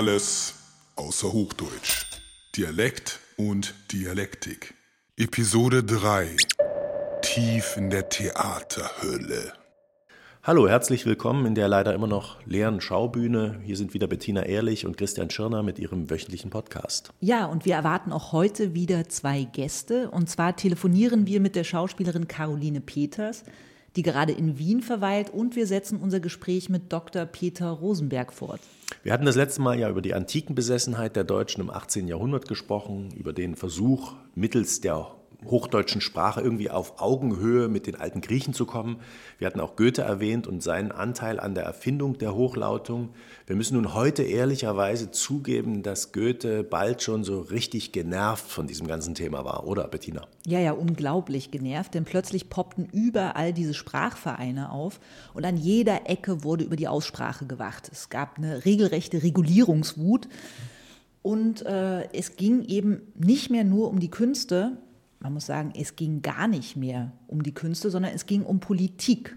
Alles außer Hochdeutsch. Dialekt und Dialektik. Episode 3. Tief in der Theaterhölle. Hallo, herzlich willkommen in der leider immer noch leeren Schaubühne. Hier sind wieder Bettina Ehrlich und Christian Schirner mit ihrem wöchentlichen Podcast. Ja, und wir erwarten auch heute wieder zwei Gäste. Und zwar telefonieren wir mit der Schauspielerin Caroline Peters, die gerade in Wien verweilt, und wir setzen unser Gespräch mit Dr. Peter Rosenberg fort. Wir hatten das letzte Mal ja über die Antikenbesessenheit der Deutschen im 18. Jahrhundert gesprochen, über den Versuch, mittels der hochdeutschen Sprache irgendwie auf Augenhöhe mit den alten Griechen zu kommen. Wir hatten auch Goethe erwähnt und seinen Anteil an der Erfindung der Hochlautung. Wir müssen nun heute ehrlicherweise zugeben, dass Goethe bald schon so richtig genervt von diesem ganzen Thema war, oder Bettina? Ja, ja, unglaublich genervt, denn plötzlich poppten überall diese Sprachvereine auf und an jeder Ecke wurde über die Aussprache gewacht. Es gab eine regelrechte Regulierungswut. Und äh, es ging eben nicht mehr nur um die Künste, man muss sagen, es ging gar nicht mehr um die Künste, sondern es ging um Politik.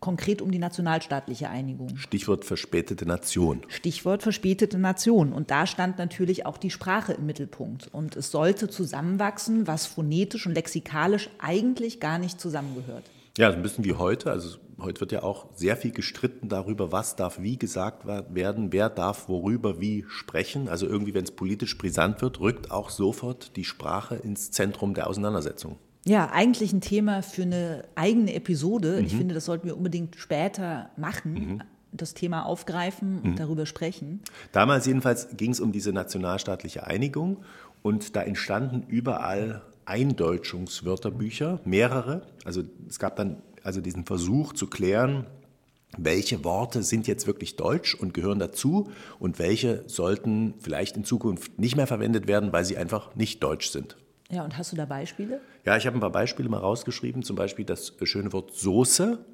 Konkret um die nationalstaatliche Einigung. Stichwort verspätete Nation. Stichwort verspätete Nation. Und da stand natürlich auch die Sprache im Mittelpunkt. Und es sollte zusammenwachsen, was phonetisch und lexikalisch eigentlich gar nicht zusammengehört. Ja, ein bisschen wie heute. Also heute wird ja auch sehr viel gestritten darüber, was darf wie gesagt werden, wer darf worüber wie sprechen. Also irgendwie, wenn es politisch brisant wird, rückt auch sofort die Sprache ins Zentrum der Auseinandersetzung. Ja, eigentlich ein Thema für eine eigene Episode. Mhm. Ich finde, das sollten wir unbedingt später machen. Mhm. Das Thema aufgreifen und mhm. darüber sprechen. Damals jedenfalls ging es um diese nationalstaatliche Einigung und da entstanden überall Eindeutschungswörterbücher, mehrere. Also es gab dann also diesen Versuch zu klären, welche Worte sind jetzt wirklich deutsch und gehören dazu und welche sollten vielleicht in Zukunft nicht mehr verwendet werden, weil sie einfach nicht deutsch sind. Ja, und hast du da Beispiele? Ja, ich habe ein paar Beispiele mal rausgeschrieben, zum Beispiel das schöne Wort Soße.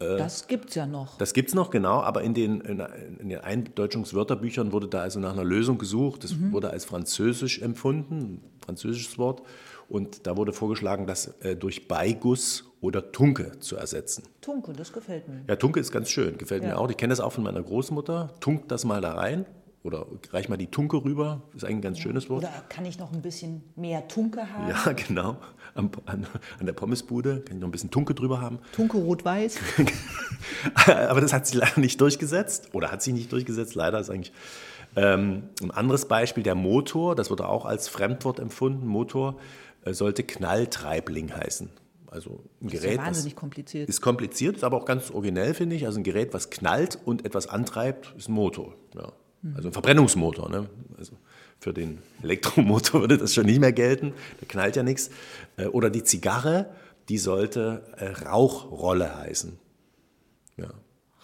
Äh, das gibt es ja noch. Das gibt es noch, genau, aber in den, in den Eindeutschungswörterbüchern wurde da also nach einer Lösung gesucht. Das mhm. wurde als französisch empfunden, französisches Wort. Und da wurde vorgeschlagen, das äh, durch Beiguss oder Tunke zu ersetzen. Tunke, das gefällt mir. Ja, Tunke ist ganz schön, gefällt ja. mir auch. Ich kenne das auch von meiner Großmutter. Tunk das mal da rein oder reich mal die Tunke rüber, ist eigentlich ein ganz schönes Wort. Oder kann ich noch ein bisschen mehr Tunke haben? Ja, genau. An, an, an, der Pommesbude kann ich noch ein bisschen Tunke drüber haben. Tunke rot-weiß. Aber das hat sich leider nicht durchgesetzt. Oder hat sich nicht durchgesetzt, leider ist eigentlich. Ähm, ein anderes Beispiel, der Motor, das wurde auch als Fremdwort empfunden. Motor sollte Knalltreibling heißen. Also ein das Gerät. Ist ja wahnsinnig kompliziert. Ist kompliziert, ist aber auch ganz originell, finde ich. Also ein Gerät, was knallt und etwas antreibt, ist ein Motor. Ja. Mhm. Also ein Verbrennungsmotor. Ne? Also für den Elektromotor würde das schon nicht mehr gelten. Da knallt ja nichts. Äh, oder die Zigarre, die sollte äh, Rauchrolle heißen. Ja.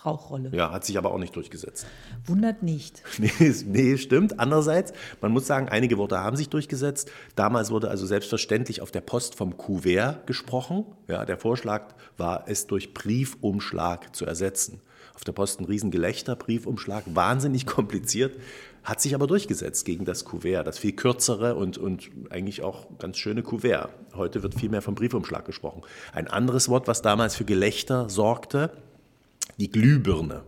Rauchrolle. Ja, hat sich aber auch nicht durchgesetzt. Wundert nicht. Nee, nee, stimmt. Andererseits, man muss sagen, einige Worte haben sich durchgesetzt. Damals wurde also selbstverständlich auf der Post vom Kuvert gesprochen. Ja, der Vorschlag war, es durch Briefumschlag zu ersetzen. Auf der Post ein Riesengelächter, Briefumschlag, wahnsinnig kompliziert, hat sich aber durchgesetzt gegen das Kuvert, das viel kürzere und, und eigentlich auch ganz schöne Kuvert. Heute wird viel mehr vom Briefumschlag gesprochen. Ein anderes Wort, was damals für Gelächter sorgte, die Glühbirne.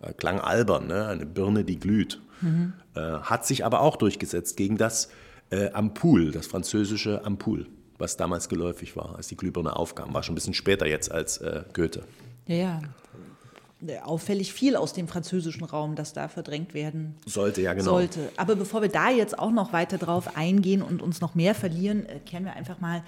Äh, klang albern, ne? eine Birne, die glüht. Mhm. Äh, hat sich aber auch durchgesetzt gegen das äh, Ampoule, das französische Ampoule, was damals geläufig war, als die Glühbirne aufkam. War schon ein bisschen später jetzt als äh, Goethe. Ja, ja. Auffällig viel aus dem französischen Raum, das da verdrängt werden sollte. Ja, genau. Sollte. Aber bevor wir da jetzt auch noch weiter drauf eingehen und uns noch mehr verlieren, äh, kehren wir einfach mal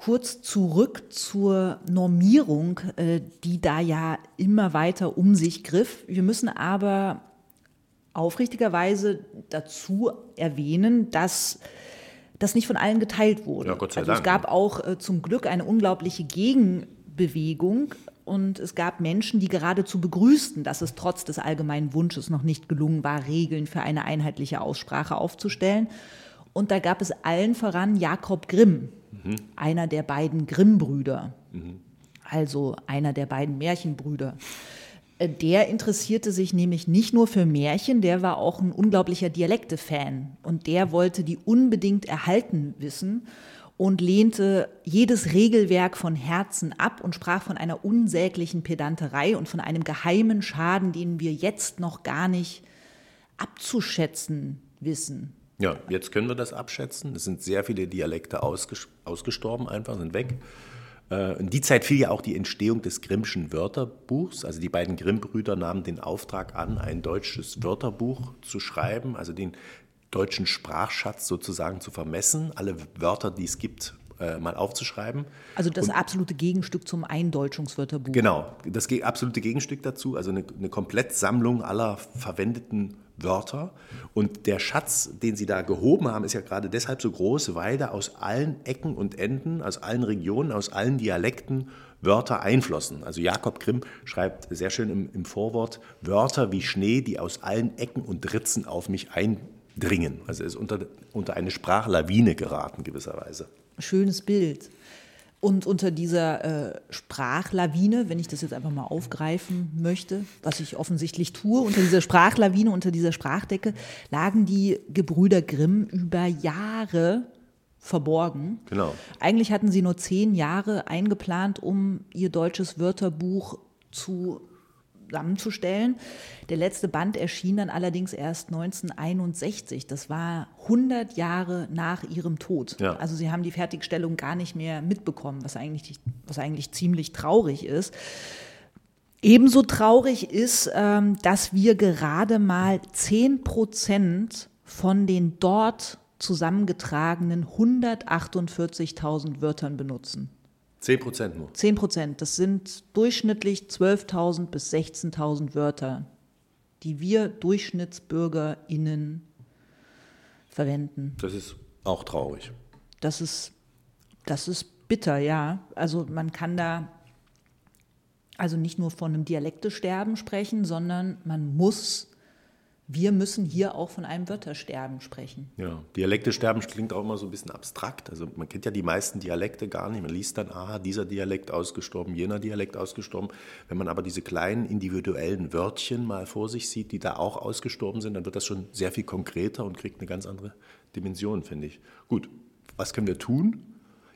kurz zurück zur Normierung, äh, die da ja immer weiter um sich griff. Wir müssen aber aufrichtigerweise dazu erwähnen, dass das nicht von allen geteilt wurde. Ja, Gott sei also Dank. es gab auch äh, zum Glück eine unglaubliche Gegenbewegung und es gab Menschen, die geradezu begrüßten, dass es trotz des allgemeinen Wunsches noch nicht gelungen war, Regeln für eine einheitliche Aussprache aufzustellen. Und da gab es allen voran Jakob Grimm, mhm. einer der beiden Grimm-Brüder, mhm. also einer der beiden Märchenbrüder. Äh, der interessierte sich nämlich nicht nur für Märchen, der war auch ein unglaublicher Dialekte-Fan und der wollte die unbedingt erhalten wissen und lehnte jedes Regelwerk von Herzen ab und sprach von einer unsäglichen Pedanterei und von einem geheimen Schaden, den wir jetzt noch gar nicht abzuschätzen wissen. Ja, jetzt können wir das abschätzen. Es sind sehr viele Dialekte ausgestorben, einfach sind weg. Äh, in die Zeit fiel ja auch die Entstehung des Grimmschen Wörterbuchs. Also die beiden Grimm-Brüder nahmen den Auftrag an, ein deutsches Wörterbuch zu schreiben, also den deutschen Sprachschatz sozusagen zu vermessen, alle Wörter, die es gibt, äh, mal aufzuschreiben. Also das Und, absolute Gegenstück zum Eindeutschungswörterbuch. Genau, das absolute Gegenstück dazu, also eine, eine Komplettsammlung aller verwendeten Wörter. Und der Schatz, den Sie da gehoben haben, ist ja gerade deshalb so groß, weil da aus allen Ecken und Enden, aus allen Regionen, aus allen Dialekten Wörter einflossen. Also Jakob Grimm schreibt sehr schön im, im Vorwort Wörter wie Schnee, die aus allen Ecken und Ritzen auf mich eindringen. Also er ist unter, unter eine Sprachlawine geraten gewisserweise. Schönes Bild. Und unter dieser äh, Sprachlawine, wenn ich das jetzt einfach mal aufgreifen möchte, was ich offensichtlich tue, unter dieser Sprachlawine, unter dieser Sprachdecke, lagen die Gebrüder Grimm über Jahre verborgen. Genau. Eigentlich hatten sie nur zehn Jahre eingeplant, um ihr deutsches Wörterbuch zu zusammenzustellen. Der letzte Band erschien dann allerdings erst 1961. Das war 100 Jahre nach ihrem Tod. Ja. Also sie haben die Fertigstellung gar nicht mehr mitbekommen, was eigentlich, was eigentlich ziemlich traurig ist. Ebenso traurig ist, ähm, dass wir gerade mal 10 Prozent von den dort zusammengetragenen 148.000 Wörtern benutzen. 10 Prozent nur. 10 Prozent. Das sind durchschnittlich 12.000 bis 16.000 Wörter, die wir DurchschnittsbürgerInnen verwenden. Das ist auch traurig. Das ist, das ist bitter, ja. Also man kann da also nicht nur von einem Dialektesterben sprechen, sondern man muss wir müssen hier auch von einem Wörtersterben sprechen. Ja, Dialektesterben klingt auch immer so ein bisschen abstrakt. Also man kennt ja die meisten Dialekte gar nicht. Man liest dann, aha, dieser Dialekt ausgestorben, jener Dialekt ausgestorben. Wenn man aber diese kleinen individuellen Wörtchen mal vor sich sieht, die da auch ausgestorben sind, dann wird das schon sehr viel konkreter und kriegt eine ganz andere Dimension, finde ich. Gut, was können wir tun?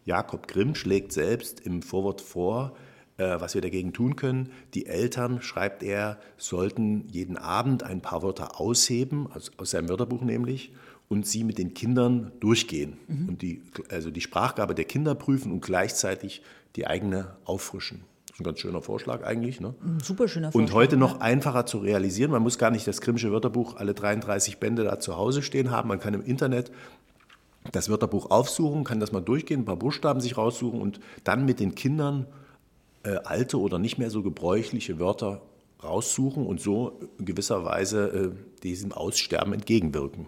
Jakob Grimm schlägt selbst im Vorwort vor, was wir dagegen tun können. Die Eltern, schreibt er, sollten jeden Abend ein paar Wörter ausheben, aus, aus seinem Wörterbuch nämlich, und sie mit den Kindern durchgehen mhm. und die, also die Sprachgabe der Kinder prüfen und gleichzeitig die eigene auffrischen. Das ist ein ganz schöner Vorschlag eigentlich. Ne? Ein super schöner Vorschlag. Und heute noch einfacher zu realisieren. Man muss gar nicht das Grimmsche Wörterbuch, alle 33 Bände da zu Hause stehen haben. Man kann im Internet das Wörterbuch aufsuchen, kann das mal durchgehen, ein paar Buchstaben sich raussuchen und dann mit den Kindern äh, alte oder nicht mehr so gebräuchliche Wörter raussuchen und so in gewisser Weise äh, diesem Aussterben entgegenwirken.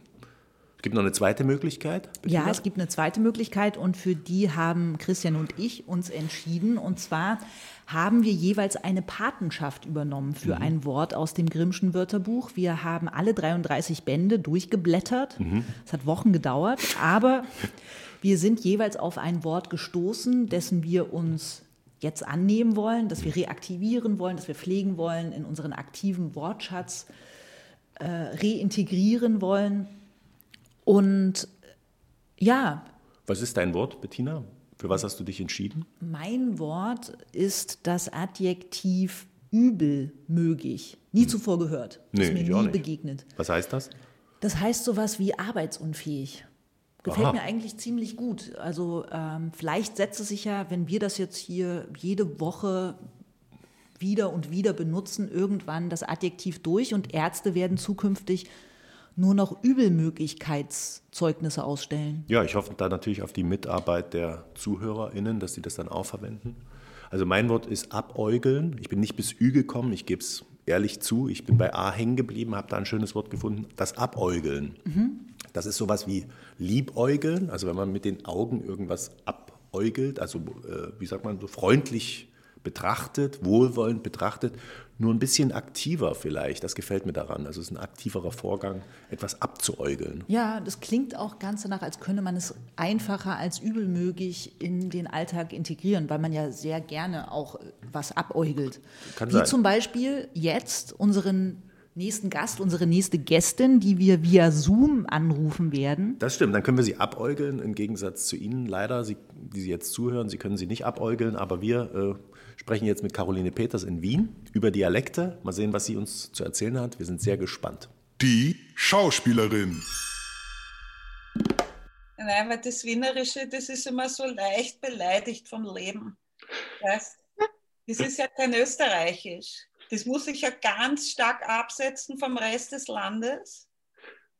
Es gibt noch eine zweite Möglichkeit. Ja, es gibt eine zweite Möglichkeit und für die haben Christian und ich uns entschieden. Und zwar haben wir jeweils eine Patenschaft übernommen für mhm. ein Wort aus dem Grimmschen Wörterbuch. Wir haben alle 33 Bände durchgeblättert. Mhm. Es mhm. hat Wochen gedauert, aber wir sind jeweils auf ein Wort gestoßen, dessen wir uns jetzt annehmen wollen, dass wir reaktivieren wollen, dass wir pflegen wollen, in unseren aktiven Wortschatz äh, reintegrieren wollen. Und ja. Was ist dein Wort, Bettina? Für was hast du dich entschieden? Mein Wort ist das Adjektiv übelmögig. Nie hm. zuvor gehört. Nee, ist mir nie begegnet. Was heißt das? Das heißt sowas wie arbeitsunfähig. Gefällt Aha. mir eigentlich ziemlich gut. Also ähm, vielleicht setzt es sich ja, wenn wir das jetzt hier jede Woche wieder und wieder benutzen, irgendwann das Adjektiv durch und Ärzte werden zukünftig nur noch Übelmöglichkeitszeugnisse ausstellen. Ja, ich hoffe da natürlich auf die Mitarbeit der ZuhörerInnen, dass sie das dann auch verwenden. Also mein Wort ist abäugeln. Ich bin nicht bis Ü gekommen, ich gebe es ehrlich zu. Ich bin bei A hängen geblieben, habe da ein schönes Wort gefunden, das Abäugeln. Mhm. Das ist sowas wie Liebäugeln, also wenn man mit den Augen irgendwas abäugelt, also äh, wie sagt man, so freundlich betrachtet, wohlwollend betrachtet, nur ein bisschen aktiver vielleicht. Das gefällt mir daran. Also es ist ein aktiverer Vorgang, etwas abzuäugeln. Ja, das klingt auch ganz danach, als könne man es einfacher als übelmöglich in den Alltag integrieren, weil man ja sehr gerne auch was abäugelt. Kann Wie sein. zum Beispiel jetzt unseren nächsten Gast, unsere nächste Gästin, die wir via Zoom anrufen werden. Das stimmt, dann können wir sie abäugeln, im Gegensatz zu Ihnen leider, sie, die Sie jetzt zuhören. Sie können sie nicht abäugeln, aber wir äh, sprechen jetzt mit Caroline Peters in Wien über Dialekte. Mal sehen, was sie uns zu erzählen hat. Wir sind sehr gespannt. Die Schauspielerin. Nein, weil das Wienerische, das ist immer so leicht beleidigt vom Leben. Weißt? Das ist ja kein Österreichisch. Das muss sich ja ganz stark absetzen vom Rest des Landes.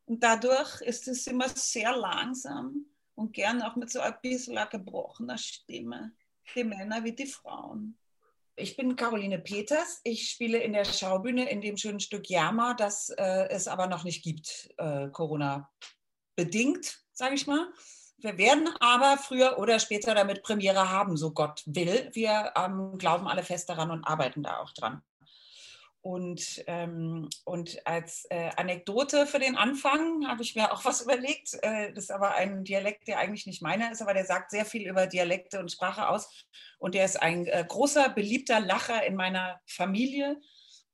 Und dadurch ist es immer sehr langsam und gern auch mit so ein bisschen gebrochener Stimme. Die Männer wie die Frauen. Ich bin Caroline Peters. Ich spiele in der Schaubühne in dem schönen Stück Jama, das äh, es aber noch nicht gibt, äh, Corona bedingt, sage ich mal. Wir werden aber früher oder später damit Premiere haben, so Gott will. Wir ähm, glauben alle fest daran und arbeiten da auch dran. Und, ähm, und als äh, Anekdote für den Anfang habe ich mir auch was überlegt. Äh, das ist aber ein Dialekt, der eigentlich nicht meiner ist, aber der sagt sehr viel über Dialekte und Sprache aus. Und der ist ein äh, großer, beliebter Lacher in meiner Familie,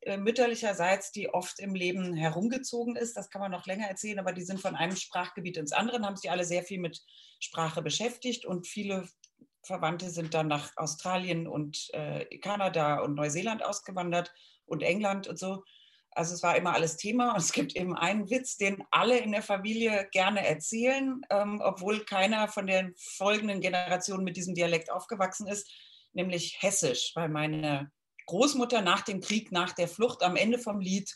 äh, mütterlicherseits, die oft im Leben herumgezogen ist. Das kann man noch länger erzählen, aber die sind von einem Sprachgebiet ins andere, haben sich alle sehr viel mit Sprache beschäftigt und viele Verwandte sind dann nach Australien und äh, Kanada und Neuseeland ausgewandert und England und so. Also es war immer alles Thema und es gibt eben einen Witz, den alle in der Familie gerne erzählen, ähm, obwohl keiner von den folgenden Generationen mit diesem Dialekt aufgewachsen ist, nämlich Hessisch, weil meine Großmutter nach dem Krieg, nach der Flucht am Ende vom Lied,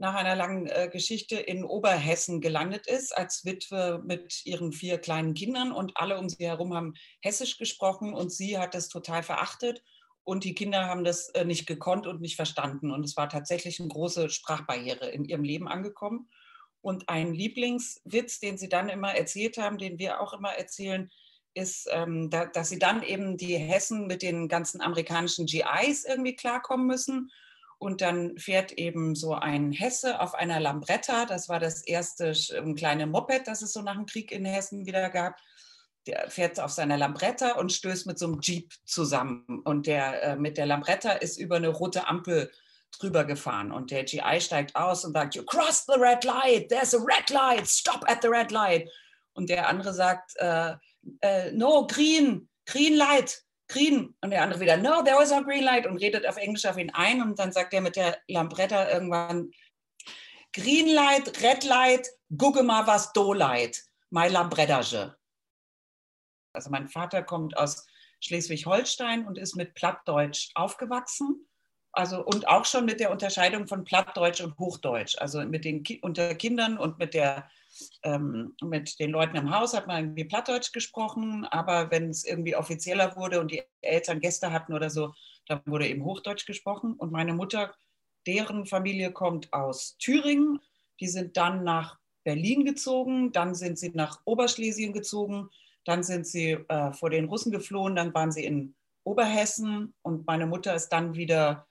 nach einer langen äh, Geschichte in Oberhessen gelandet ist, als Witwe mit ihren vier kleinen Kindern und alle um sie herum haben Hessisch gesprochen und sie hat das total verachtet und die Kinder haben das äh, nicht gekonnt und nicht verstanden. Und es war tatsächlich eine große Sprachbarriere in ihrem Leben angekommen. Und ein Lieblingswitz, den sie dann immer erzählt haben, den wir auch immer erzählen, ist, ähm, da, dass sie dann eben die Hessen mit den ganzen amerikanischen GIs irgendwie klarkommen müssen. Und dann fährt eben so ein Hesse auf einer Lambretta. Das war das erste ähm, kleine Moped, das es so nach dem Krieg in Hessen wieder gab der fährt auf seiner Lambretta und stößt mit so einem Jeep zusammen. Und der äh, mit der Lambretta ist über eine rote Ampel drüber gefahren. Und der GI steigt aus und sagt, You crossed the red light, there's a red light, stop at the red light. Und der andere sagt, äh, äh, No, green, green light, green. Und der andere wieder, No, there was a green light und redet auf Englisch auf ihn ein. Und dann sagt er mit der Lambretta irgendwann, Green light, red light, gucke mal was do light, my Lambretta. Also mein Vater kommt aus Schleswig-Holstein und ist mit Plattdeutsch aufgewachsen. Also und auch schon mit der Unterscheidung von Plattdeutsch und Hochdeutsch. Also mit den unter Kindern und mit der ähm, mit den Leuten im Haus hat man irgendwie Plattdeutsch gesprochen, aber wenn es irgendwie offizieller wurde und die Eltern Gäste hatten oder so, dann wurde eben Hochdeutsch gesprochen. Und meine Mutter, deren Familie kommt aus Thüringen. Die sind dann nach Berlin gezogen, dann sind sie nach Oberschlesien gezogen dann sind sie äh, vor den Russen geflohen, dann waren sie in Oberhessen und meine Mutter ist dann wieder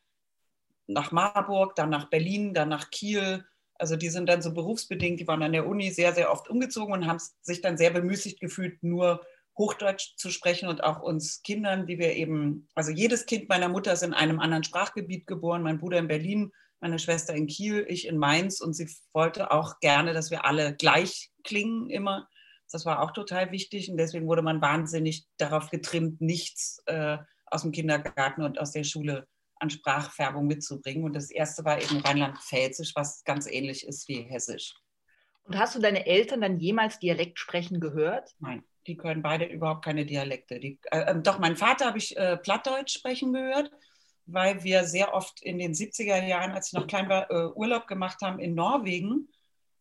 nach Marburg, dann nach Berlin, dann nach Kiel. Also die sind dann so berufsbedingt, die waren an der Uni sehr, sehr oft umgezogen und haben sich dann sehr bemüßigt gefühlt, nur Hochdeutsch zu sprechen und auch uns Kindern, die wir eben, also jedes Kind meiner Mutter ist in einem anderen Sprachgebiet geboren, mein Bruder in Berlin, meine Schwester in Kiel, ich in Mainz und sie wollte auch gerne, dass wir alle gleich klingen immer. Das war auch total wichtig und deswegen wurde man wahnsinnig darauf getrimmt, nichts äh, aus dem Kindergarten und aus der Schule an Sprachfärbung mitzubringen. Und das erste war eben Rheinland-Pfälzisch, was ganz ähnlich ist wie Hessisch. Und hast du deine Eltern dann jemals Dialekt sprechen gehört? Nein, die können beide überhaupt keine Dialekte. Die, äh, ähm, doch, mein Vater habe ich äh, Plattdeutsch sprechen gehört, weil wir sehr oft in den 70er Jahren, als ich noch klein war, äh, Urlaub gemacht haben in Norwegen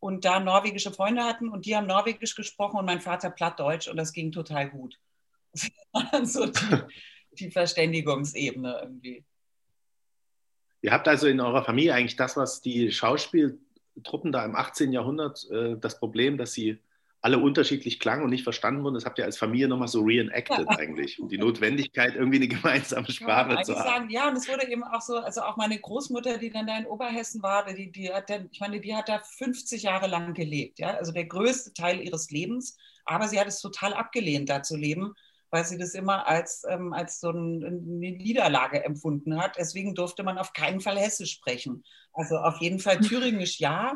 und da norwegische Freunde hatten und die haben Norwegisch gesprochen und mein Vater Plattdeutsch und das ging total gut. So die, die Verständigungsebene irgendwie. Ihr habt also in eurer Familie eigentlich das, was die Schauspieltruppen da im 18. Jahrhundert, äh, das Problem, dass sie alle unterschiedlich klangen und nicht verstanden wurden. Das habt ihr als Familie nochmal so reenacted ja. eigentlich. Und die Notwendigkeit, irgendwie eine gemeinsame Sprache ja, zu haben. Sagen, ja, und es wurde eben auch so, also auch meine Großmutter, die dann da in Oberhessen war, die, die hat dann, ich meine, die hat da 50 Jahre lang gelebt, ja, also der größte Teil ihres Lebens. Aber sie hat es total abgelehnt, da zu leben, weil sie das immer als, ähm, als so ein, eine Niederlage empfunden hat. Deswegen durfte man auf keinen Fall Hessisch sprechen. Also auf jeden Fall Thüringisch ja,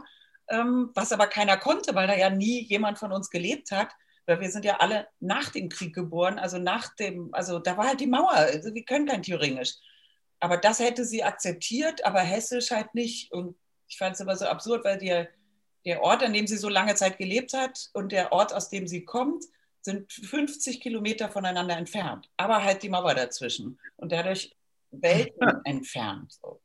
was aber keiner konnte, weil da ja nie jemand von uns gelebt hat. Weil wir sind ja alle nach dem Krieg geboren, also nach dem, also da war halt die Mauer, also wir können kein Thüringisch. Aber das hätte sie akzeptiert, aber Hessisch halt nicht. Und ich fand es immer so absurd, weil die, der Ort, an dem sie so lange Zeit gelebt hat und der Ort, aus dem sie kommt, sind 50 Kilometer voneinander entfernt, aber halt die Mauer dazwischen und dadurch Welten entfernt. So.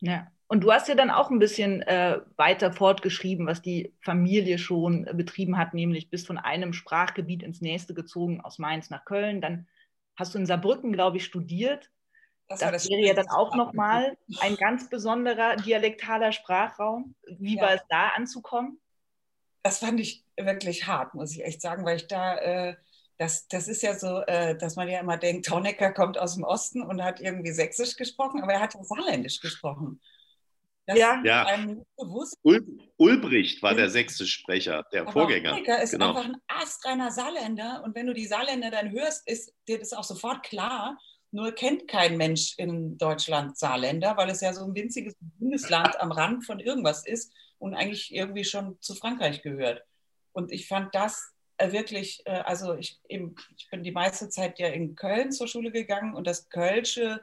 Ja. Und du hast ja dann auch ein bisschen äh, weiter fortgeschrieben, was die Familie schon äh, betrieben hat, nämlich bis von einem Sprachgebiet ins nächste gezogen, aus Mainz nach Köln. Dann hast du in Saarbrücken, glaube ich, studiert. Das, das, das wäre ja dann auch nochmal ein ganz besonderer dialektaler Sprachraum. Wie ja. war es da anzukommen? Das fand ich wirklich hart, muss ich echt sagen, weil ich da, äh, das, das ist ja so, äh, dass man ja immer denkt, Tonecker kommt aus dem Osten und hat irgendwie Sächsisch gesprochen, aber er hat ja Saarländisch gesprochen. Das ja, ja. Ul Ulbricht war der sächsische Sprecher, der aber Vorgänger. Tonecker ist genau. einfach ein astreiner Saarländer und wenn du die Saarländer dann hörst, ist dir das auch sofort klar, nur kennt kein Mensch in Deutschland Saarländer, weil es ja so ein winziges Bundesland am Rand von irgendwas ist und eigentlich irgendwie schon zu Frankreich gehört. Und ich fand das äh, wirklich, äh, also ich, eben, ich bin die meiste Zeit ja in Köln zur Schule gegangen und das Kölsche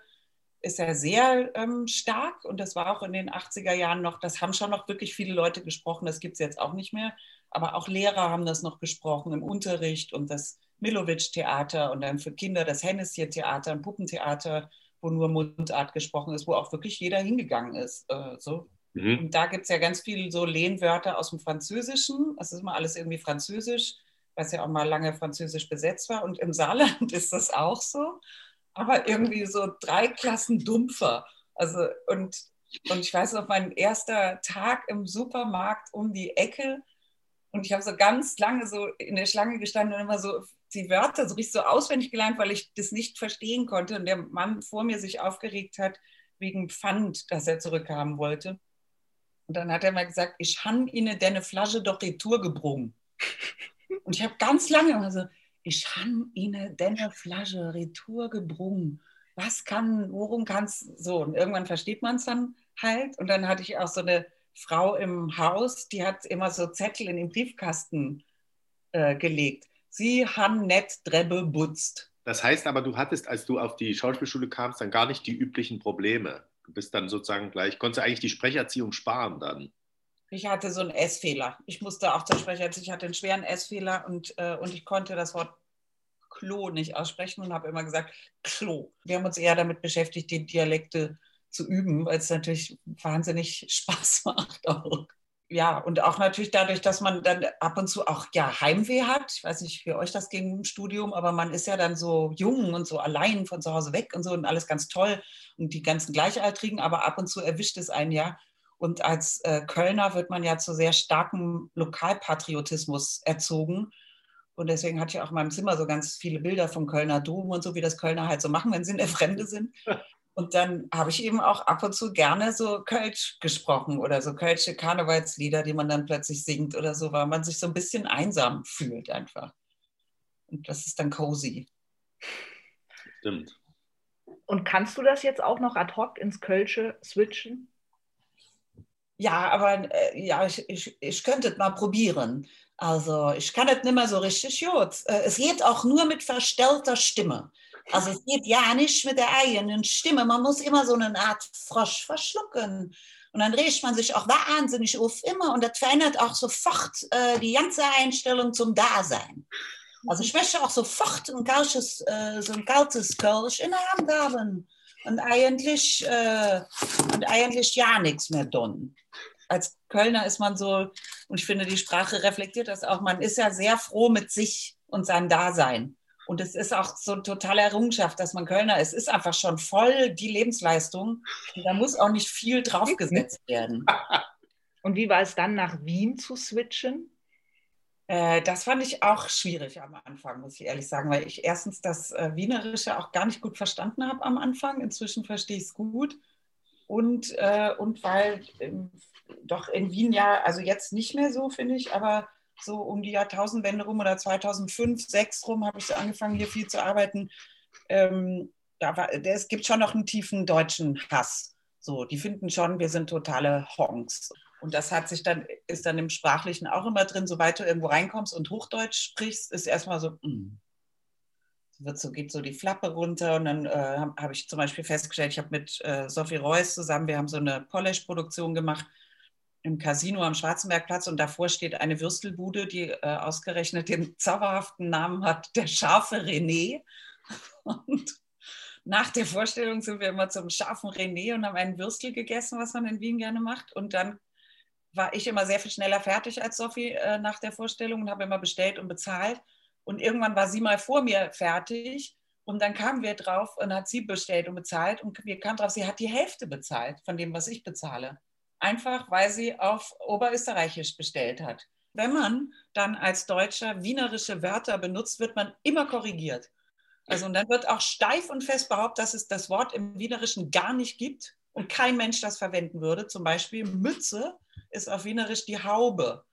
ist ja sehr ähm, stark und das war auch in den 80er Jahren noch, das haben schon noch wirklich viele Leute gesprochen, das gibt es jetzt auch nicht mehr, aber auch Lehrer haben das noch gesprochen im Unterricht und das Milovic-Theater und dann für Kinder das Hennessier-Theater, ein Puppentheater, wo nur Mundart gesprochen ist, wo auch wirklich jeder hingegangen ist. Äh, so. Mhm. Und da gibt es ja ganz viele so Lehnwörter aus dem Französischen. Das ist immer alles irgendwie Französisch, was ja auch mal lange Französisch besetzt war. Und im Saarland ist das auch so, aber irgendwie so drei Klassen dumpfer. Also, und, und ich weiß noch, mein erster Tag im Supermarkt um die Ecke. Und ich habe so ganz lange so in der Schlange gestanden und immer so die Wörter so richtig so auswendig gelernt, weil ich das nicht verstehen konnte und der Mann vor mir sich aufgeregt hat wegen Pfand, das er zurückhaben wollte. Und dann hat er mal gesagt, ich han Ihnen deine Flasche doch retour gebrungen. Und ich habe ganz lange immer so, ich han Ihnen deine Flasche retour gebrungen. Was kann, worum kann es so? Und irgendwann versteht man es dann halt. Und dann hatte ich auch so eine Frau im Haus, die hat immer so Zettel in den Briefkasten äh, gelegt sie haben nicht Drebbe butzt. Das heißt aber, du hattest, als du auf die Schauspielschule kamst, dann gar nicht die üblichen Probleme. Du bist dann sozusagen gleich, konntest du eigentlich die Sprecherziehung sparen dann. Ich hatte so einen S-Fehler. Ich musste auch zur Sprecherziehung, ich hatte einen schweren S-Fehler und, äh, und ich konnte das Wort Klo nicht aussprechen und habe immer gesagt Klo. Wir haben uns eher damit beschäftigt, die Dialekte zu üben, weil es natürlich wahnsinnig Spaß macht auch ja, und auch natürlich dadurch, dass man dann ab und zu auch ja Heimweh hat. Ich weiß nicht, wie euch das ging im Studium, aber man ist ja dann so jung und so allein von zu Hause weg und so und alles ganz toll und die ganzen Gleichaltrigen, aber ab und zu erwischt es einen ja. Und als äh, Kölner wird man ja zu sehr starkem Lokalpatriotismus erzogen. Und deswegen hatte ich auch in meinem Zimmer so ganz viele Bilder vom Kölner Dom und so, wie das Kölner halt so machen, wenn sie in der Fremde sind. Und dann habe ich eben auch ab und zu gerne so Kölsch gesprochen oder so Kölsche Karnevalslieder, die man dann plötzlich singt oder so, weil man sich so ein bisschen einsam fühlt einfach. Und das ist dann cozy. Stimmt. Und kannst du das jetzt auch noch ad hoc ins Kölsche switchen? Ja, aber äh, ja, ich, ich, ich könnte es mal probieren. Also ich kann es nicht mehr so richtig gut. Äh, es geht auch nur mit verstellter Stimme. Also es geht ja nicht mit der eigenen Stimme. Man muss immer so eine Art Frosch verschlucken. Und dann regt man sich auch wahnsinnig auf immer und das verändert auch sofort äh, die ganze Einstellung zum Dasein. Also ich möchte auch sofort ein kaltes, äh, so ein kaltes Kölsch in der Hand haben und eigentlich, äh, und eigentlich ja nichts mehr tun. Als Kölner ist man so, und ich finde, die Sprache reflektiert das auch, man ist ja sehr froh mit sich und seinem Dasein. Und es ist auch so eine totale Errungenschaft, dass man Kölner ist. Es ist einfach schon voll die Lebensleistung. Und da muss auch nicht viel draufgesetzt werden. Und wie war es dann, nach Wien zu switchen? Äh, das fand ich auch schwierig am Anfang, muss ich ehrlich sagen, weil ich erstens das äh, Wienerische auch gar nicht gut verstanden habe am Anfang. Inzwischen verstehe ich es gut. Und, äh, und weil ähm, doch in Wien ja, also jetzt nicht mehr so, finde ich, aber so um die Jahrtausendwende rum oder 2005, 2006 rum habe ich so angefangen, hier viel zu arbeiten. Ähm, da war, es gibt schon noch einen tiefen deutschen Hass. So, die finden schon, wir sind totale Honks. Und das hat sich dann, ist dann im Sprachlichen auch immer drin, sobald du irgendwo reinkommst und Hochdeutsch sprichst, ist erstmal so, mm. wird so, geht so die Flappe runter. Und dann äh, habe ich zum Beispiel festgestellt, ich habe mit äh, Sophie Reuss zusammen, wir haben so eine Polish-Produktion gemacht im Casino am Schwarzenbergplatz und davor steht eine Würstelbude, die äh, ausgerechnet den zauberhaften Namen hat, der scharfe René. Und nach der Vorstellung sind wir immer zum scharfen René und haben einen Würstel gegessen, was man in Wien gerne macht. Und dann war ich immer sehr viel schneller fertig als Sophie äh, nach der Vorstellung und habe immer bestellt und bezahlt. Und irgendwann war sie mal vor mir fertig und dann kamen wir drauf und hat sie bestellt und bezahlt und wir kamen drauf, sie hat die Hälfte bezahlt von dem, was ich bezahle einfach weil sie auf Oberösterreichisch bestellt hat. Wenn man dann als Deutscher wienerische Wörter benutzt, wird man immer korrigiert. Also und dann wird auch steif und fest behauptet, dass es das Wort im Wienerischen gar nicht gibt und kein Mensch das verwenden würde. Zum Beispiel Mütze ist auf Wienerisch die Haube.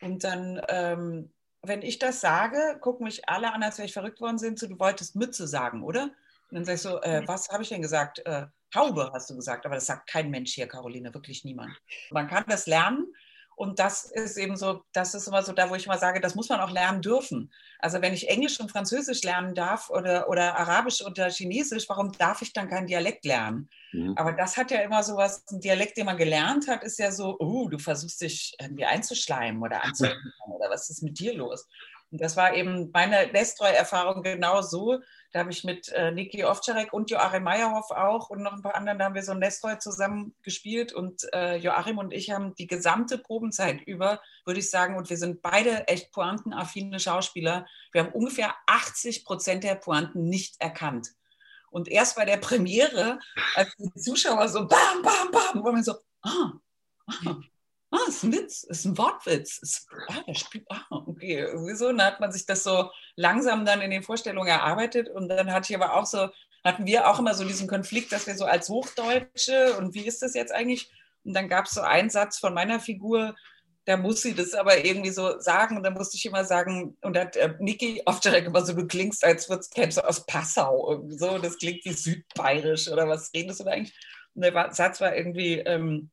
Und dann, ähm, wenn ich das sage, gucken mich alle an, als wäre ich verrückt worden sind, so, du wolltest Mütze sagen, oder? Und dann sage ich so, äh, was habe ich denn gesagt? Äh, Haube, hast du gesagt, aber das sagt kein Mensch hier, Caroline, wirklich niemand. Man kann das lernen und das ist eben so, das ist immer so da, wo ich mal sage, das muss man auch lernen dürfen. Also wenn ich Englisch und Französisch lernen darf oder, oder Arabisch oder Chinesisch, warum darf ich dann keinen Dialekt lernen? Mhm. Aber das hat ja immer so was, ein Dialekt, den man gelernt hat, ist ja so, oh, du versuchst dich irgendwie einzuschleimen oder anzuhören oder was ist mit dir los? Und das war eben meine Nestroy-Erfahrung genau so. Da habe ich mit äh, Niki Ovtcharek und Joachim Meyerhoff auch und noch ein paar anderen, da haben wir so Nestroy zusammen gespielt und äh, Joachim und ich haben die gesamte Probenzeit über, würde ich sagen, und wir sind beide echt pointenaffine Schauspieler. Wir haben ungefähr 80 Prozent der Pointen nicht erkannt. Und erst bei der Premiere, als die Zuschauer so bam, bam, bam, wo man so, ah, ah, ah, ist ein Witz, ist ein Wortwitz. Ist, ah, der spielt, ah, okay. Wieso? Dann hat man sich das so langsam dann in den Vorstellungen erarbeitet und dann hatte ich aber auch so, hatten wir auch immer so diesen Konflikt, dass wir so als Hochdeutsche und wie ist das jetzt eigentlich? Und dann gab es so einen Satz von meiner Figur, da muss sie das aber irgendwie so sagen und dann musste ich immer sagen, und da hat äh, Niki oft direkt immer so, du klingst, als würdest du aus Passau, irgendwie so, das klingt wie südbayerisch oder was redest du da eigentlich? Und der Satz war irgendwie, ähm,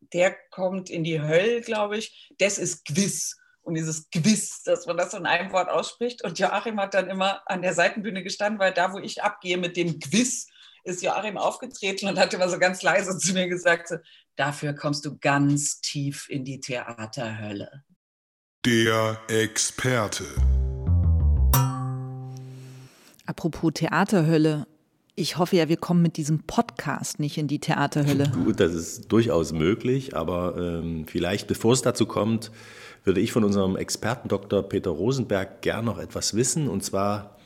der kommt in die Hölle, glaube ich. Das ist Quiz. Und dieses Quiz, dass man das so in einem Wort ausspricht. Und Joachim hat dann immer an der Seitenbühne gestanden, weil da, wo ich abgehe mit dem Quiz, ist Joachim aufgetreten und hat immer so ganz leise zu mir gesagt, so, dafür kommst du ganz tief in die Theaterhölle. Der Experte. Apropos Theaterhölle, ich hoffe ja, wir kommen mit diesem Podcast nicht in die Theaterhölle. Gut, das ist durchaus möglich, aber ähm, vielleicht, bevor es dazu kommt, würde ich von unserem Experten Dr. Peter Rosenberg gern noch etwas wissen. Und zwar,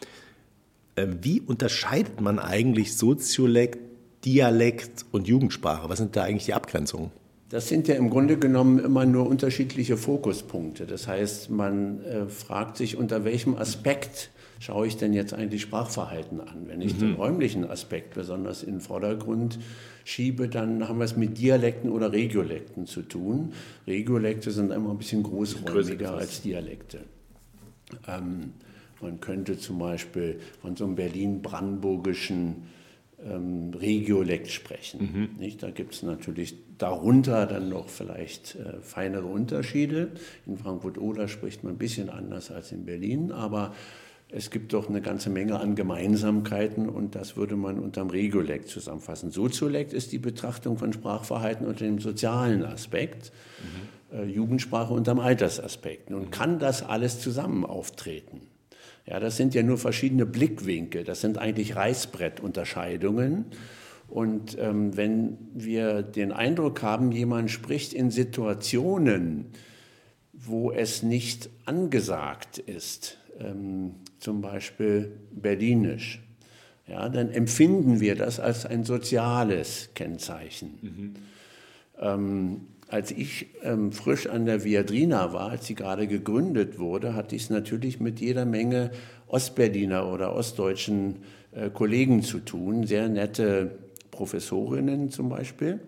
äh, wie unterscheidet man eigentlich Soziolekt, Dialekt und Jugendsprache? Was sind da eigentlich die Abgrenzungen? Das sind ja im Grunde genommen immer nur unterschiedliche Fokuspunkte. Das heißt, man äh, fragt sich, unter welchem Aspekt schaue ich denn jetzt eigentlich Sprachverhalten an? Wenn ich mhm. den räumlichen Aspekt besonders in den Vordergrund schiebe, dann haben wir es mit Dialekten oder Regiolekten zu tun. Regiolekte sind immer ein bisschen großräumiger als Dialekte. Ähm, man könnte zum Beispiel von so einem berlin-brandenburgischen ähm, Regiolekt sprechen. Mhm. Nicht? Da gibt es natürlich darunter dann noch vielleicht äh, feinere Unterschiede. In Frankfurt-Oder spricht man ein bisschen anders als in Berlin, aber es gibt doch eine ganze Menge an Gemeinsamkeiten und das würde man unterm Regiolekt zusammenfassen. Soziolekt ist die Betrachtung von Sprachverhalten unter dem sozialen Aspekt, mhm. äh, Jugendsprache unterm Altersaspekt. Nun kann das alles zusammen auftreten. Ja, das sind ja nur verschiedene Blickwinkel, das sind eigentlich Reißbrettunterscheidungen. Und ähm, wenn wir den Eindruck haben, jemand spricht in Situationen, wo es nicht angesagt ist, ähm, zum Beispiel Berlinisch, ja, dann empfinden wir das als ein soziales Kennzeichen. Mhm. Ähm, als ich ähm, frisch an der Viadrina war, als sie gerade gegründet wurde, hatte ich es natürlich mit jeder Menge Ostberliner oder ostdeutschen äh, Kollegen zu tun, sehr nette Professorinnen zum Beispiel.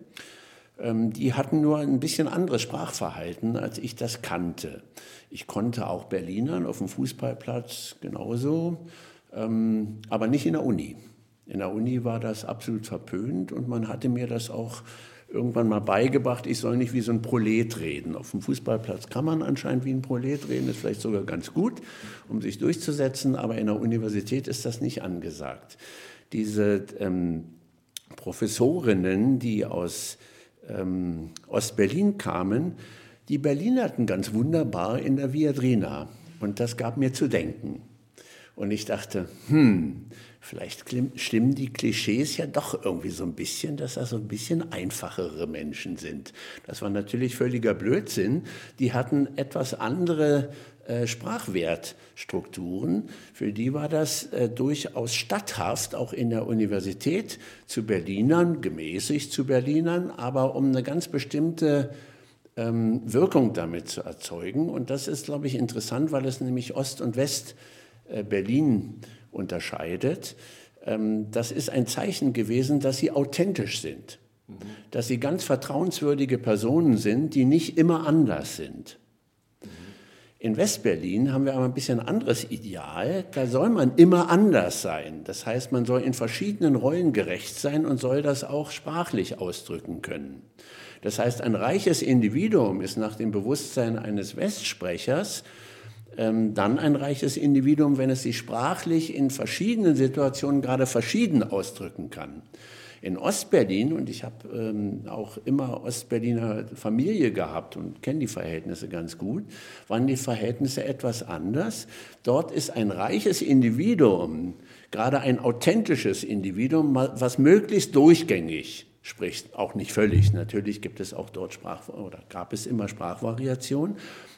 Ähm, die hatten nur ein bisschen anderes Sprachverhalten, als ich das kannte. Ich konnte auch Berlinern auf dem Fußballplatz genauso, ähm, aber nicht in der Uni. In der Uni war das absolut verpönt und man hatte mir das auch irgendwann mal beigebracht, ich soll nicht wie so ein Prolet reden. Auf dem Fußballplatz kann man anscheinend wie ein Prolet reden, ist vielleicht sogar ganz gut, um sich durchzusetzen, aber in der Universität ist das nicht angesagt. Diese ähm, Professorinnen, die aus ähm, Ostberlin kamen, die Berlinerten ganz wunderbar in der Viadrina. Und das gab mir zu denken. Und ich dachte, hm, vielleicht stimmen die Klischees ja doch irgendwie so ein bisschen, dass das so ein bisschen einfachere Menschen sind. Das war natürlich völliger Blödsinn. Die hatten etwas andere Sprachwertstrukturen. Für die war das äh, durchaus statthaft, auch in der Universität zu Berlinern, gemäßigt zu Berlinern, aber um eine ganz bestimmte ähm, Wirkung damit zu erzeugen. Und das ist, glaube ich, interessant, weil es nämlich Ost und West äh, Berlin unterscheidet. Ähm, das ist ein Zeichen gewesen, dass sie authentisch sind, mhm. dass sie ganz vertrauenswürdige Personen sind, die nicht immer anders sind. In Westberlin haben wir aber ein bisschen anderes Ideal. Da soll man immer anders sein. Das heißt, man soll in verschiedenen Rollen gerecht sein und soll das auch sprachlich ausdrücken können. Das heißt, ein reiches Individuum ist nach dem Bewusstsein eines Westsprechers ähm, dann ein reiches Individuum, wenn es sich sprachlich in verschiedenen Situationen gerade verschieden ausdrücken kann. In Ostberlin, und ich habe ähm, auch immer Ostberliner Familie gehabt und kenne die Verhältnisse ganz gut, waren die Verhältnisse etwas anders. Dort ist ein reiches Individuum, gerade ein authentisches Individuum, was möglichst durchgängig spricht, auch nicht völlig. Natürlich gibt es auch dort Sprach oder gab es immer Sprachvariationen,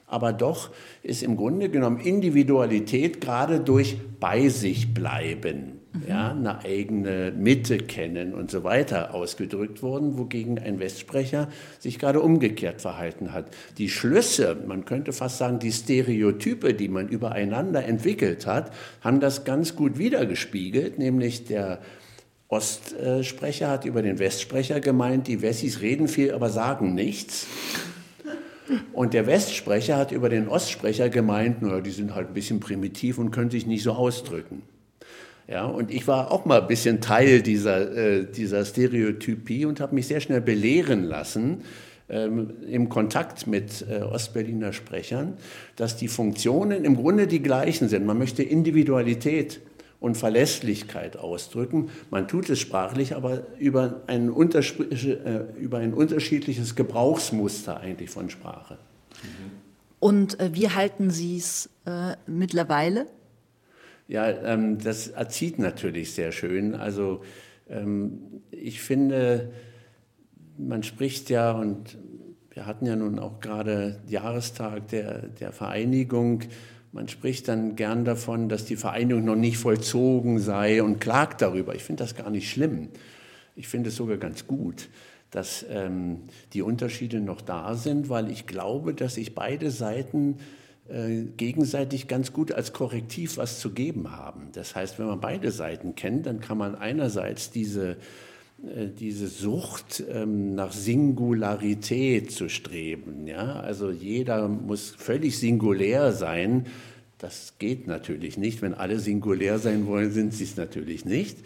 aber doch ist im Grunde genommen Individualität gerade durch bei sich bleiben. Ja, eine eigene Mitte kennen und so weiter ausgedrückt worden, wogegen ein Westsprecher sich gerade umgekehrt verhalten hat. Die Schlüsse, man könnte fast sagen, die Stereotype, die man übereinander entwickelt hat, haben das ganz gut wiedergespiegelt, nämlich der Ostsprecher hat über den Westsprecher gemeint, die Wessis reden viel, aber sagen nichts. Und der Westsprecher hat über den Ostsprecher gemeint, naja, die sind halt ein bisschen primitiv und können sich nicht so ausdrücken. Ja, und ich war auch mal ein bisschen Teil dieser, äh, dieser Stereotypie und habe mich sehr schnell belehren lassen, ähm, im Kontakt mit äh, Ostberliner Sprechern, dass die Funktionen im Grunde die gleichen sind. Man möchte Individualität und Verlässlichkeit ausdrücken. Man tut es sprachlich, aber über ein, äh, über ein unterschiedliches Gebrauchsmuster eigentlich von Sprache. Und äh, wie halten Sie es mittlerweile? Ja, ähm, das erzieht natürlich sehr schön. Also ähm, ich finde, man spricht ja und wir hatten ja nun auch gerade Jahrestag der, der Vereinigung man spricht dann gern davon, dass die Vereinigung noch nicht vollzogen sei und klagt darüber. Ich finde das gar nicht schlimm. Ich finde es sogar ganz gut, dass ähm, die Unterschiede noch da sind, weil ich glaube, dass sich beide Seiten äh, gegenseitig ganz gut als Korrektiv was zu geben haben. Das heißt, wenn man beide Seiten kennt, dann kann man einerseits diese äh, diese Sucht ähm, nach Singularität zu streben. Ja? Also jeder muss völlig singulär sein. Das geht natürlich nicht. Wenn alle singulär sein wollen, sind sie es natürlich nicht.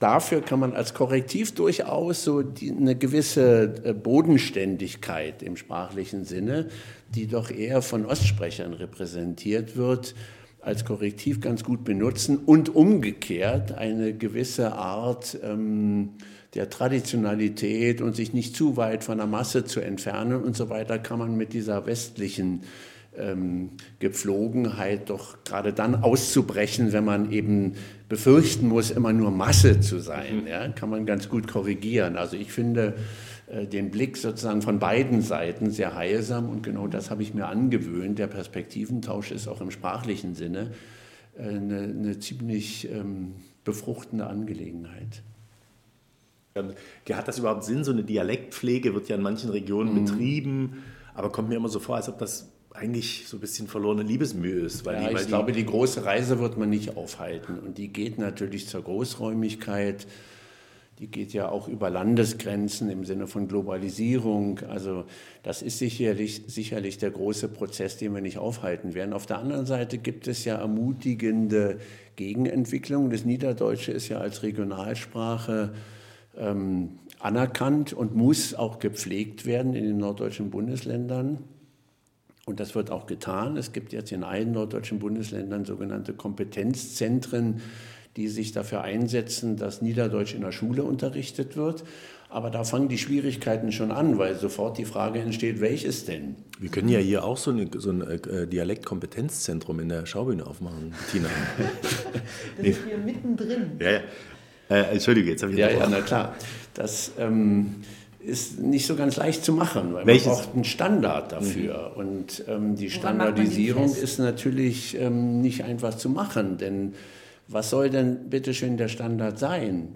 Dafür kann man als Korrektiv durchaus so die, eine gewisse äh, Bodenständigkeit im sprachlichen Sinne, die doch eher von Ostsprechern repräsentiert wird, als Korrektiv ganz gut benutzen und umgekehrt eine gewisse Art ähm, der Traditionalität und sich nicht zu weit von der Masse zu entfernen und so weiter kann man mit dieser westlichen ähm, Gepflogenheit doch gerade dann auszubrechen, wenn man eben befürchten muss, immer nur Masse zu sein. Ja, kann man ganz gut korrigieren. Also ich finde, äh, den Blick sozusagen von beiden Seiten sehr heilsam und genau das habe ich mir angewöhnt. Der Perspektiventausch ist auch im sprachlichen Sinne äh, eine, eine ziemlich ähm, befruchtende Angelegenheit. Hat das überhaupt Sinn? So eine Dialektpflege wird ja in manchen Regionen mhm. betrieben, aber kommt mir immer so vor, als ob das eigentlich so ein bisschen verlorene Liebesmühe ist. Weil ja, die, weil ich die glaube, die große Reise wird man nicht aufhalten und die geht natürlich zur Großräumigkeit die geht ja auch über Landesgrenzen im Sinne von Globalisierung. Also das ist sicherlich, sicherlich der große Prozess, den wir nicht aufhalten werden. Auf der anderen Seite gibt es ja ermutigende Gegenentwicklungen. Das Niederdeutsche ist ja als Regionalsprache ähm, anerkannt und muss auch gepflegt werden in den norddeutschen Bundesländern. Und das wird auch getan. Es gibt jetzt in allen norddeutschen Bundesländern sogenannte Kompetenzzentren, die sich dafür einsetzen, dass Niederdeutsch in der Schule unterrichtet wird. Aber da fangen die Schwierigkeiten schon an, weil sofort die Frage entsteht, welches denn? Wir können ja hier auch so, eine, so ein äh, Dialektkompetenzzentrum in der Schaubühne aufmachen, Tina. das ist hier mittendrin. Ja, ja. Äh, Entschuldige, jetzt habe ich Ja, ja, na klar. Das ähm, ist nicht so ganz leicht zu machen, weil Welches? man braucht einen Standard dafür. Und ähm, die Standardisierung ist natürlich ähm, nicht einfach zu machen, denn was soll denn bitteschön der Standard sein?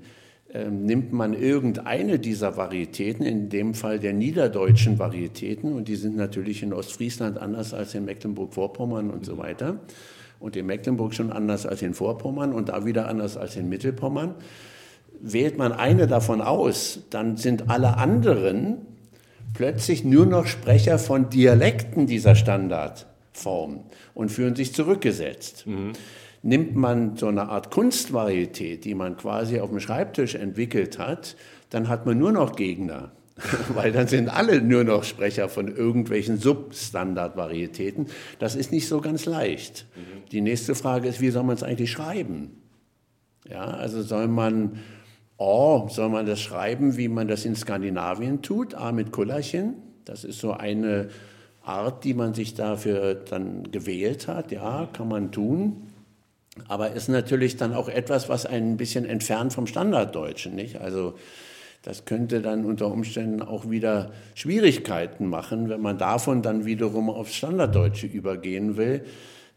Ähm, nimmt man irgendeine dieser Varietäten, in dem Fall der niederdeutschen Varietäten, und die sind natürlich in Ostfriesland anders als in Mecklenburg-Vorpommern und so weiter, und in Mecklenburg schon anders als in Vorpommern und da wieder anders als in Mittelpommern, wählt man eine davon aus, dann sind alle anderen plötzlich nur noch Sprecher von Dialekten dieser Standardform und fühlen sich zurückgesetzt. Nimmt man so eine Art Kunstvarietät, die man quasi auf dem Schreibtisch entwickelt hat, dann hat man nur noch Gegner. Weil dann sind alle nur noch Sprecher von irgendwelchen Substandardvarietäten. Das ist nicht so ganz leicht. Die nächste Frage ist, wie soll man es eigentlich schreiben? Ja, also soll man, oh, soll man das schreiben, wie man das in Skandinavien tut, A mit Kullerchen? Das ist so eine Art, die man sich dafür dann gewählt hat. Ja, kann man tun. Aber ist natürlich dann auch etwas, was ein bisschen entfernt vom Standarddeutschen, nicht? Also das könnte dann unter Umständen auch wieder Schwierigkeiten machen, wenn man davon dann wiederum aufs Standarddeutsche übergehen will.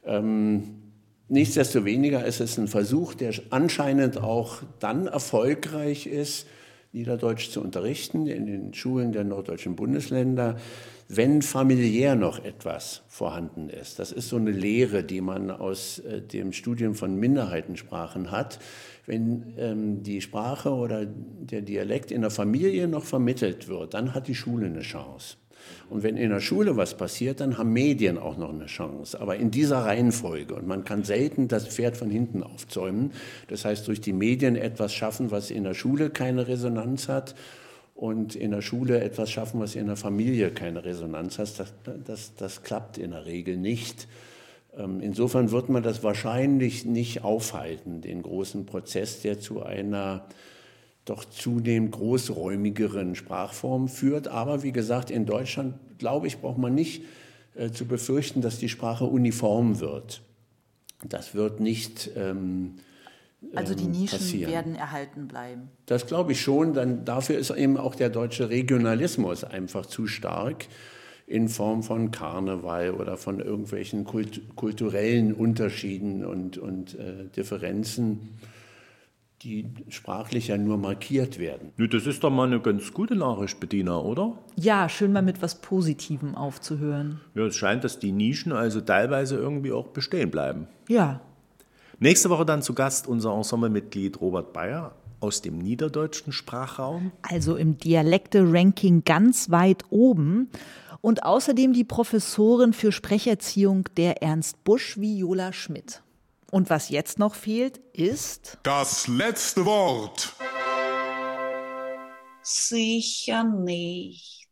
Ähm, nichtsdestoweniger ist es ein Versuch, der anscheinend auch dann erfolgreich ist, Niederdeutsch zu unterrichten in den Schulen der norddeutschen Bundesländer, wenn familiär noch etwas vorhanden ist. Das ist so eine Lehre, die man aus äh, dem Studium von Minderheitensprachen hat. Wenn ähm, die Sprache oder der Dialekt in der Familie noch vermittelt wird, dann hat die Schule eine Chance. Und wenn in der Schule was passiert, dann haben Medien auch noch eine Chance. Aber in dieser Reihenfolge. Und man kann selten das Pferd von hinten aufzäumen. Das heißt, durch die Medien etwas schaffen, was in der Schule keine Resonanz hat. Und in der Schule etwas schaffen, was in der Familie keine Resonanz hat. Das, das, das klappt in der Regel nicht. Ähm, Insofern wird man das wahrscheinlich nicht aufhalten, den großen Prozess, der zu einer doch zunehmend großräumigeren Sprachform führt. Aber wie gesagt, in Deutschland, glaube ich, braucht man nicht äh, zu befürchten, dass die Sprache uniform wird. Das wird nicht ähm, Also die ähm, Nischen passieren. werden erhalten bleiben. Das glaube ich schon. Dann dafür ist eben auch der deutsche Regionalismus einfach zu stark in Form von Karneval oder von irgendwelchen kult kulturellen Unterschieden und, und äh, Differenzen, die sprachlich ja nur markiert werden. Nö, das ist doch mal eine ganz gute Nachricht, Bettina, oder? Ja, schön mal mit was Positivem aufzuhören. Ja, es scheint, dass die Nischen also teilweise irgendwie auch bestehen bleiben. Ja, Nächste Woche dann zu Gast unser Ensemblemitglied Robert Bayer aus dem niederdeutschen Sprachraum. also im Dialekte-Ranking ganz weit oben. Und außerdem die Professorin für Sprecherziehung der Ernst Busch, Viola Schmidt. Und was jetzt noch fehlt, ist. Das letzte Wort. Sicher nicht.